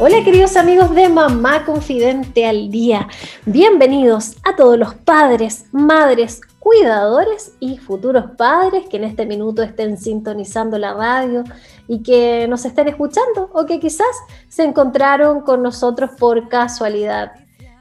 Hola queridos amigos de Mamá Confidente al Día. Bienvenidos a todos los padres, madres, cuidadores y futuros padres que en este minuto estén sintonizando la radio y que nos estén escuchando o que quizás se encontraron con nosotros por casualidad.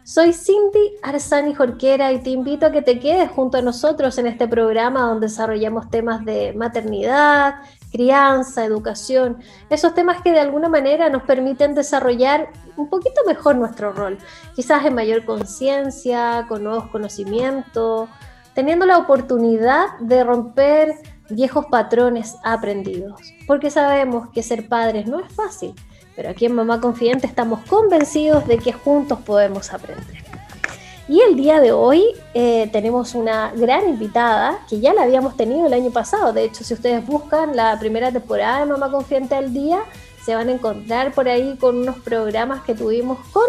Soy Cindy Arzani Jorquera y te invito a que te quedes junto a nosotros en este programa donde desarrollamos temas de maternidad, crianza, educación, esos temas que de alguna manera nos permiten desarrollar un poquito mejor nuestro rol, quizás en mayor conciencia, con nuevos conocimientos, teniendo la oportunidad de romper viejos patrones aprendidos, porque sabemos que ser padres no es fácil, pero aquí en Mamá Confidente estamos convencidos de que juntos podemos aprender. Y el día de hoy eh, tenemos una gran invitada que ya la habíamos tenido el año pasado. De hecho, si ustedes buscan la primera temporada de Mamá Confiante al Día, se van a encontrar por ahí con unos programas que tuvimos con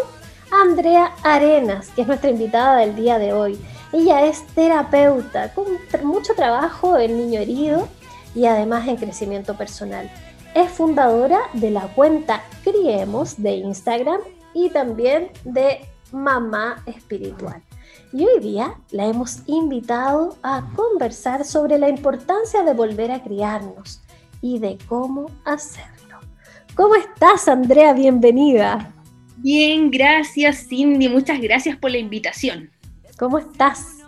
Andrea Arenas, que es nuestra invitada del día de hoy. Ella es terapeuta con mucho trabajo en niño herido y además en crecimiento personal. Es fundadora de la cuenta Criemos de Instagram y también de mamá espiritual. Y hoy día la hemos invitado a conversar sobre la importancia de volver a criarnos y de cómo hacerlo. ¿Cómo estás, Andrea? Bienvenida. Bien, gracias, Cindy. Muchas gracias por la invitación. ¿Cómo estás?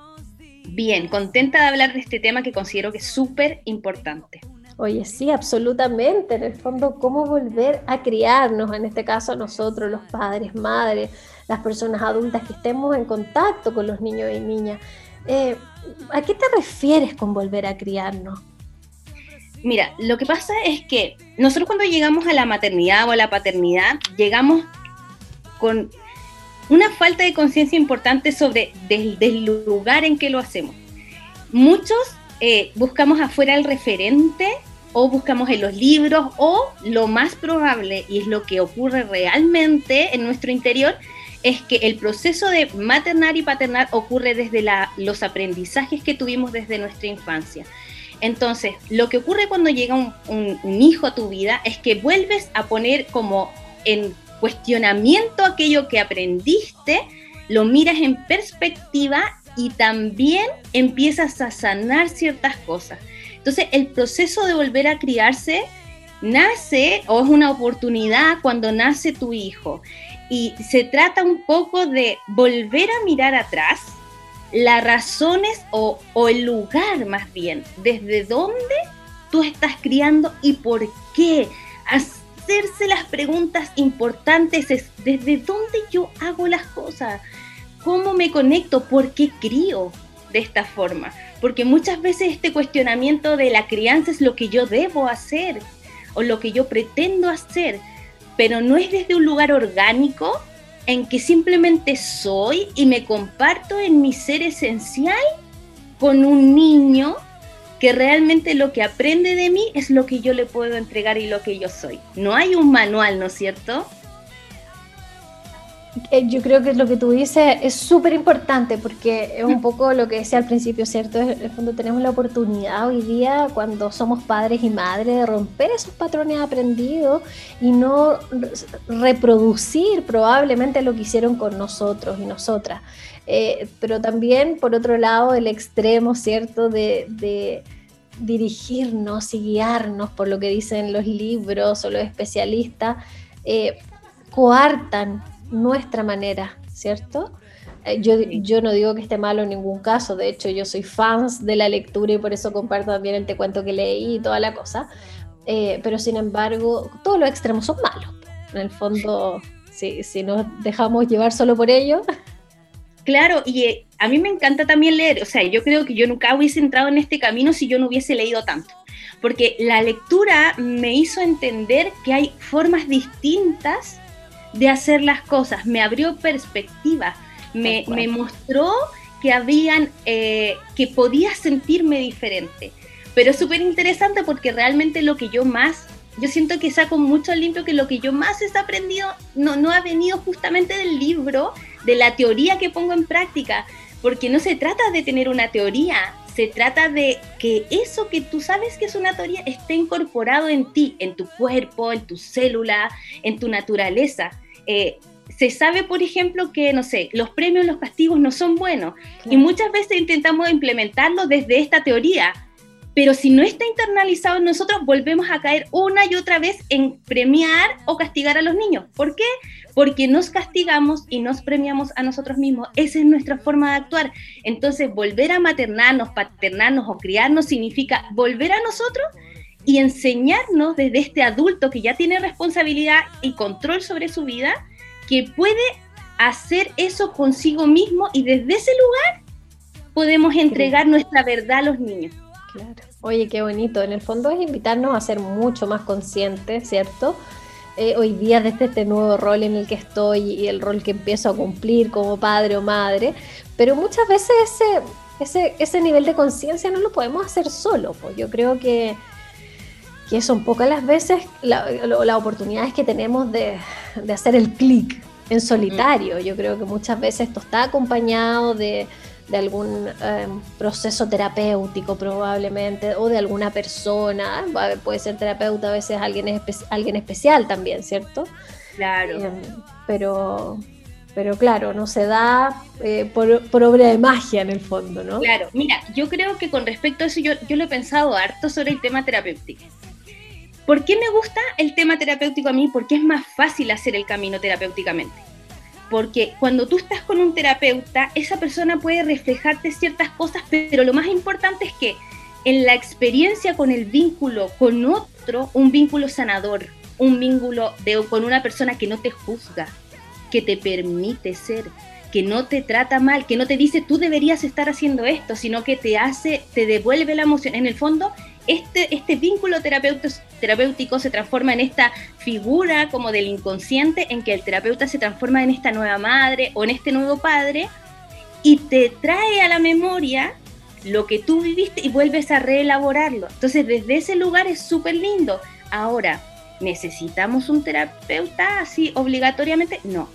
Bien, contenta de hablar de este tema que considero que es súper importante. Oye, sí, absolutamente. En el fondo, cómo volver a criarnos, en este caso nosotros, los padres, madres, las personas adultas que estemos en contacto con los niños y niñas. Eh, ¿A qué te refieres con volver a criarnos? Mira, lo que pasa es que nosotros cuando llegamos a la maternidad o a la paternidad, llegamos con una falta de conciencia importante sobre el lugar en que lo hacemos. Muchos eh, buscamos afuera el referente o buscamos en los libros o lo más probable, y es lo que ocurre realmente en nuestro interior, es que el proceso de maternar y paternar ocurre desde los aprendizajes que tuvimos desde nuestra infancia. Entonces, lo que ocurre cuando llega un, hijo a tu vida es que vuelves a poner como en cuestionamiento aquello que aprendiste, lo miras en perspectiva y también empiezas a sanar ciertas cosas. Entonces, el proceso de volver a criarse nace o es una oportunidad cuando nace tu hijo y se trata un poco de volver a mirar atrás las razones o, el lugar más bien, desde dónde tú estás criando y por qué. Hacerse las preguntas importantes es desde dónde yo hago las cosas, cómo me conecto, por qué crío de esta forma. Porque muchas veces este cuestionamiento de la crianza es lo que yo debo hacer o lo que yo pretendo hacer pero no es desde un lugar orgánico en que simplemente soy y me comparto en mi ser esencial con un niño que realmente lo que aprende de mí es lo que yo le puedo entregar y lo que yo soy. No hay un manual, ¿no es cierto? Eh, yo creo que lo que tú dices es súper importante porque es un poco lo que decía al principio, ¿cierto? En el fondo tenemos la oportunidad hoy día cuando somos padres y madres de romper esos patrones aprendidos y no reproducir probablemente lo que hicieron con nosotros y nosotras. Eh, pero también, por otro lado, el extremo, ¿cierto? De, dirigirnos y guiarnos por lo que dicen los libros o los especialistas, eh, coartan nuestra manera, ¿cierto? Eh, yo, yo, no digo que esté malo en ningún caso, de hecho yo soy fans de la lectura y por eso comparto también el te cuento que leí y toda la cosa, eh, pero sin embargo todos los extremos son malos. En el fondo, si, si nos dejamos llevar solo por ello. Claro, y eh, a mí me encanta también leer, o sea, yo creo que yo nunca hubiese entrado en este camino si yo no hubiese leído tanto, porque la lectura me hizo entender que hay formas distintas de hacer las cosas, me abrió perspectiva, me, me mostró que habían, eh, que podía sentirme diferente. Pero es súper interesante porque realmente lo que yo más, yo siento que saco mucho limpio que lo que yo más he aprendido no, no ha venido justamente del libro, de la teoría que pongo en práctica, porque no se trata de tener una teoría, se trata de que eso que tú sabes que es una teoría esté incorporado en ti, en tu cuerpo, en tu célula, en tu naturaleza. Eh, se sabe, por ejemplo, que, no sé, los premios, los castigos no son buenos. Y muchas veces intentamos implementarlo desde esta teoría. Pero si no está internalizado en nosotros, volvemos a caer una y otra vez en premiar o castigar a los niños. ¿Por qué? Porque nos castigamos y nos premiamos a nosotros mismos. Esa es nuestra forma de actuar. Entonces, volver a maternarnos, paternarnos o criarnos significa volver a nosotros y enseñarnos desde este adulto que ya tiene responsabilidad y control sobre su vida, que puede hacer eso consigo mismo y desde ese lugar podemos entregar nuestra verdad a los niños. Claro. Oye, qué bonito. En el fondo es invitarnos a ser mucho más conscientes, ¿cierto? Eh, hoy día desde este nuevo rol en el que estoy y el rol que empiezo a cumplir como padre o madre, pero muchas veces ese, ese, ese nivel de conciencia no lo podemos hacer solo. Pues yo creo que, que son pocas las veces las oportunidades que tenemos de, de hacer el clic en solitario. Yo creo que muchas veces esto está acompañado de, de algún em, proceso terapéutico probablemente, o de alguna persona, puede ser terapeuta, a veces alguien, alguien especial también, ¿cierto? Claro. Em, pero, pero claro, no se da eh, por, por, obra de magia en el fondo, ¿no? Claro, mira, yo creo que con respecto a eso, yo, yo lo he pensado harto sobre el tema terapéutico. ¿Por qué me gusta el tema terapéutico a mí? Porque es más fácil hacer el camino terapéuticamente. Porque cuando tú estás con un terapeuta, esa persona puede reflejarte ciertas cosas, pero lo más importante es que en la experiencia con el vínculo con otro, un vínculo sanador, un vínculo de, con una persona que no te juzga, que te permite ser, que no te trata mal, que no te dice tú deberías estar haciendo esto, sino que te hace, te devuelve la emoción. En el fondo, este, este vínculo terapéutico se transforma en esta figura como del inconsciente en que el terapeuta se transforma en esta nueva madre o en este nuevo padre y te trae a la memoria lo que tú viviste y vuelves a reelaborarlo. Entonces desde ese lugar es súper lindo. Ahora, ¿necesitamos un terapeuta así obligatoriamente? No,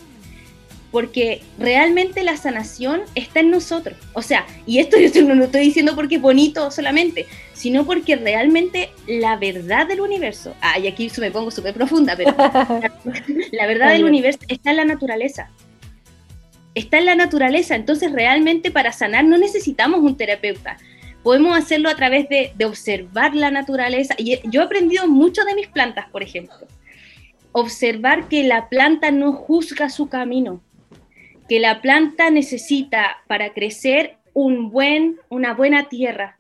porque realmente la sanación está en nosotros. O sea, y esto yo no lo estoy diciendo porque es bonito solamente, sino porque realmente la verdad del universo, ah, y aquí me pongo súper profunda, pero la, verdad del universo está en la naturaleza. Está en la naturaleza, entonces realmente para sanar no necesitamos un terapeuta. Podemos hacerlo a través de, de observar la naturaleza. Y yo he aprendido mucho de mis plantas, por ejemplo. Observar que la planta no juzga su camino que la planta necesita para crecer un buen, una buena tierra,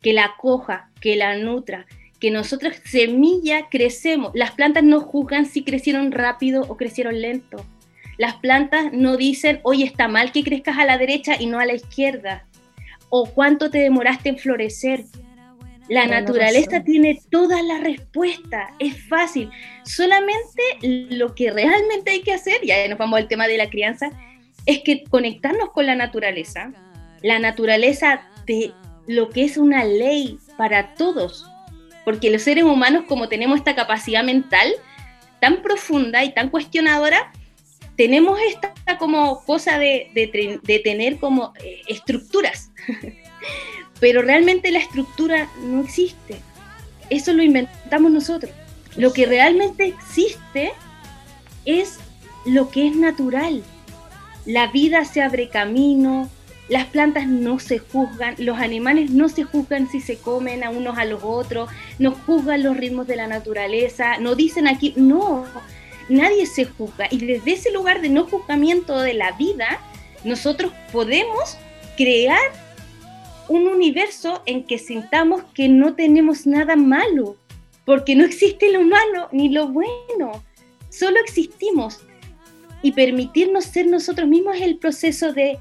que la coja, que la nutra, que nosotros semilla crecemos. Las plantas no juzgan si crecieron rápido o crecieron lento. Las plantas no dicen, oye, está mal que crezcas a la derecha y no a la izquierda. O cuánto te demoraste en florecer. La naturaleza tiene todas las respuestas, es fácil. Solamente lo que realmente hay que hacer, y ahí nos vamos al tema de la crianza, es que conectarnos con la naturaleza, la naturaleza de lo que es una ley para todos, porque los seres humanos como tenemos esta capacidad mental tan profunda y tan cuestionadora, tenemos esta como cosa de, tener como eh, estructuras, pero realmente la estructura no existe, eso lo inventamos nosotros. Lo que realmente existe es lo que es natural, la vida se abre camino, las plantas no se juzgan, los animales no se juzgan si se comen a unos a los otros, no juzgan los ritmos de la naturaleza, no dicen aquí, no, nadie se juzga. Y desde ese lugar de no juzgamiento de la vida, nosotros podemos crear un universo en que sintamos que no tenemos nada malo, porque no existe lo malo ni lo bueno, solo existimos y permitirnos ser nosotros mismos es el proceso de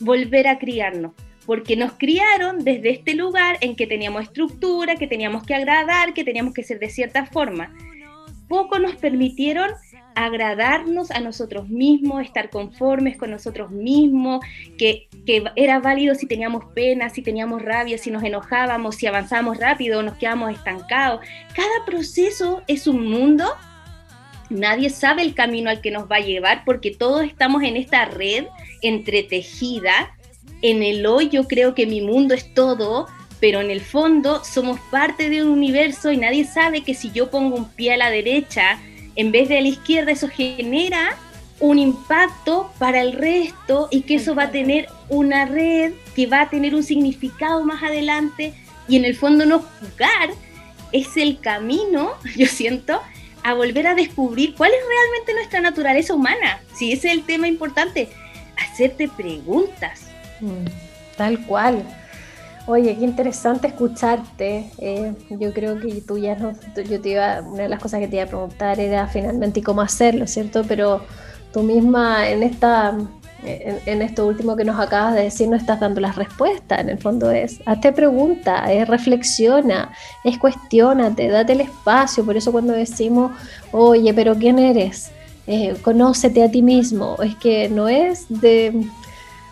volver a criarnos, porque nos criaron desde este lugar en que teníamos estructura, que teníamos que agradar, que teníamos que ser de cierta forma. Poco nos permitieron agradarnos a nosotros mismos, estar conformes con nosotros mismos, que, que, era válido si teníamos pena, si teníamos rabia, si nos enojábamos, si avanzábamos rápido, nos quedábamos estancados. Cada proceso es un mundo. Nadie sabe el camino al que nos va a llevar porque todos estamos en esta red entretejida. En el hoy yo creo que mi mundo es todo, pero en el fondo somos parte de un universo y nadie sabe que si yo pongo un pie a la derecha, en vez de a la izquierda, eso genera un impacto para el resto y que eso va a tener una red que va a tener un significado más adelante y en el fondo no jugar es el camino, yo siento, a volver a descubrir cuál es realmente nuestra naturaleza humana. Si ese es el tema importante, hacerte preguntas. Mm, tal cual. Oye, qué interesante escucharte. Eh, yo creo que tú ya no, yo te iba, una de las cosas que te iba a preguntar era finalmente cómo hacerlo, ¿cierto? Pero tú misma en esta, en, esto último que nos acabas de decir, no estás dando las respuestas. En el fondo es, hazte pregunta, es reflexiona, es cuestionate, date el espacio. Por eso cuando decimos, oye, pero ¿quién eres? Eh, conócete a ti mismo. Es que no es de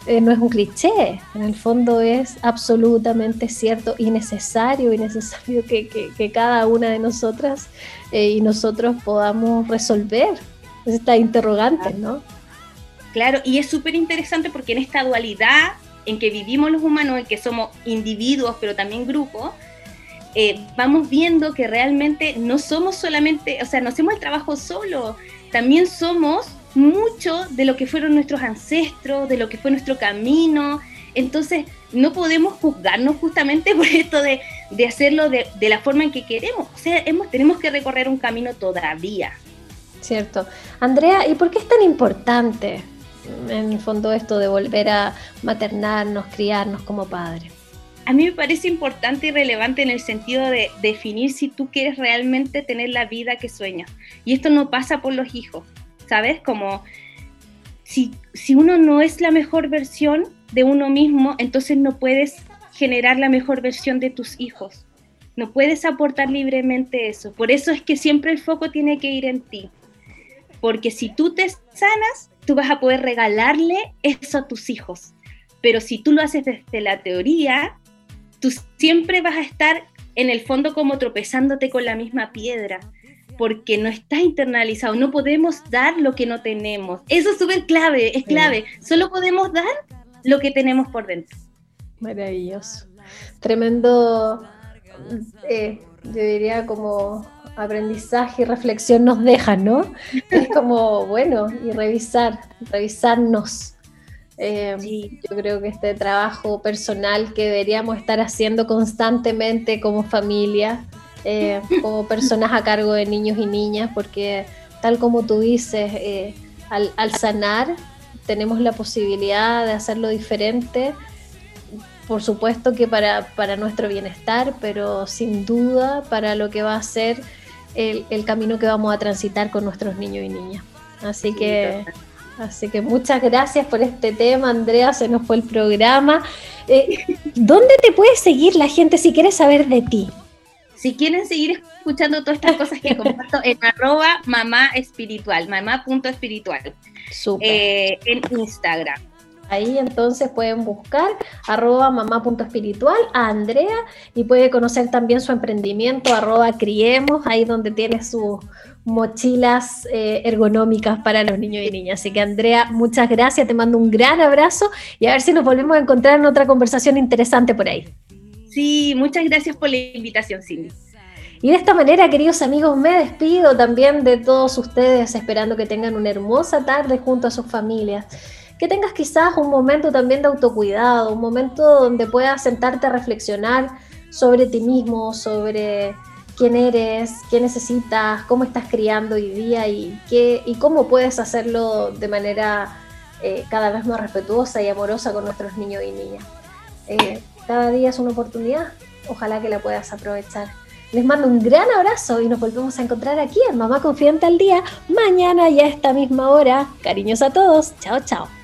eh, no es un cliché, en el fondo es absolutamente cierto y necesario y necesario que, cada una de nosotras eh, y nosotros podamos resolver esta interrogante, ¿no? Claro, y es súper interesante porque en esta dualidad en que vivimos los humanos, en que somos individuos, pero también grupos, eh, vamos viendo que realmente no somos solamente, o sea, no hacemos el trabajo solo, también somos mucho de lo que fueron nuestros ancestros, de lo que fue nuestro camino. Entonces, no podemos juzgarnos justamente por esto de, hacerlo de, la forma en que queremos. O sea, hemos, tenemos que recorrer un camino todavía. Cierto. Andrea, ¿y por qué es tan importante en el fondo esto de volver a maternarnos, criarnos como padres? A mí me parece importante y relevante en el sentido de definir si tú quieres realmente tener la vida que sueñas. Y esto no pasa por los hijos, ¿sabes? Como si, si uno no es la mejor versión de uno mismo, entonces no puedes generar la mejor versión de tus hijos. No puedes aportar libremente eso. Por eso es que siempre el foco tiene que ir en ti. Porque si tú te sanas, tú vas a poder regalarle eso a tus hijos. Pero si tú lo haces desde la teoría, tú siempre vas a estar en el fondo como tropezándote con la misma piedra porque no está internalizado, no podemos dar lo que no tenemos. Eso es súper clave, es clave. Solo podemos dar lo que tenemos por dentro. Maravilloso. Tremendo, eh, yo diría como aprendizaje y reflexión nos dejan, ¿no? Es como, bueno, y revisar, revisarnos. Eh, yo creo que este trabajo personal que deberíamos estar haciendo constantemente como familia, eh, como personas a cargo de niños y niñas, porque tal como tú dices, eh, al, sanar tenemos la posibilidad de hacerlo diferente, por supuesto que para, nuestro bienestar, pero sin duda para lo que va a ser el, camino que vamos a transitar con nuestros niños y niñas. Así que... Así que muchas gracias por este tema, Andrea. Se nos fue el programa. Eh, ¿Dónde te puede seguir la gente si quiere saber de ti? Si quieren seguir escuchando todas estas cosas que comparto en arroba mamá espiritual, mamá.espiritual, eh, en Instagram. Ahí entonces pueden buscar arroba mamá.espiritual a Andrea y puede conocer también su emprendimiento arroba criemos, ahí donde tiene sus mochilas eh, ergonómicas para los niños y niñas. Así que Andrea, muchas gracias, te mando un gran abrazo y a ver si nos volvemos a encontrar en otra conversación interesante por ahí. Sí, muchas gracias por la invitación, Cindy. Y de esta manera, queridos amigos, me despido también de todos ustedes, esperando que tengan una hermosa tarde junto a sus familias. Que tengas quizás un momento también de autocuidado, un momento donde puedas sentarte a reflexionar sobre ti mismo, sobre quién eres, qué necesitas, cómo estás criando hoy día y, qué, y cómo puedes hacerlo de manera eh, cada vez más respetuosa y amorosa con nuestros niños y niñas. Eh, cada día es una oportunidad. Ojalá que la puedas aprovechar. Les mando un gran abrazo y nos volvemos a encontrar aquí en Mamá Confiante al Día mañana y a esta misma hora. Cariños a todos. Chao, chao.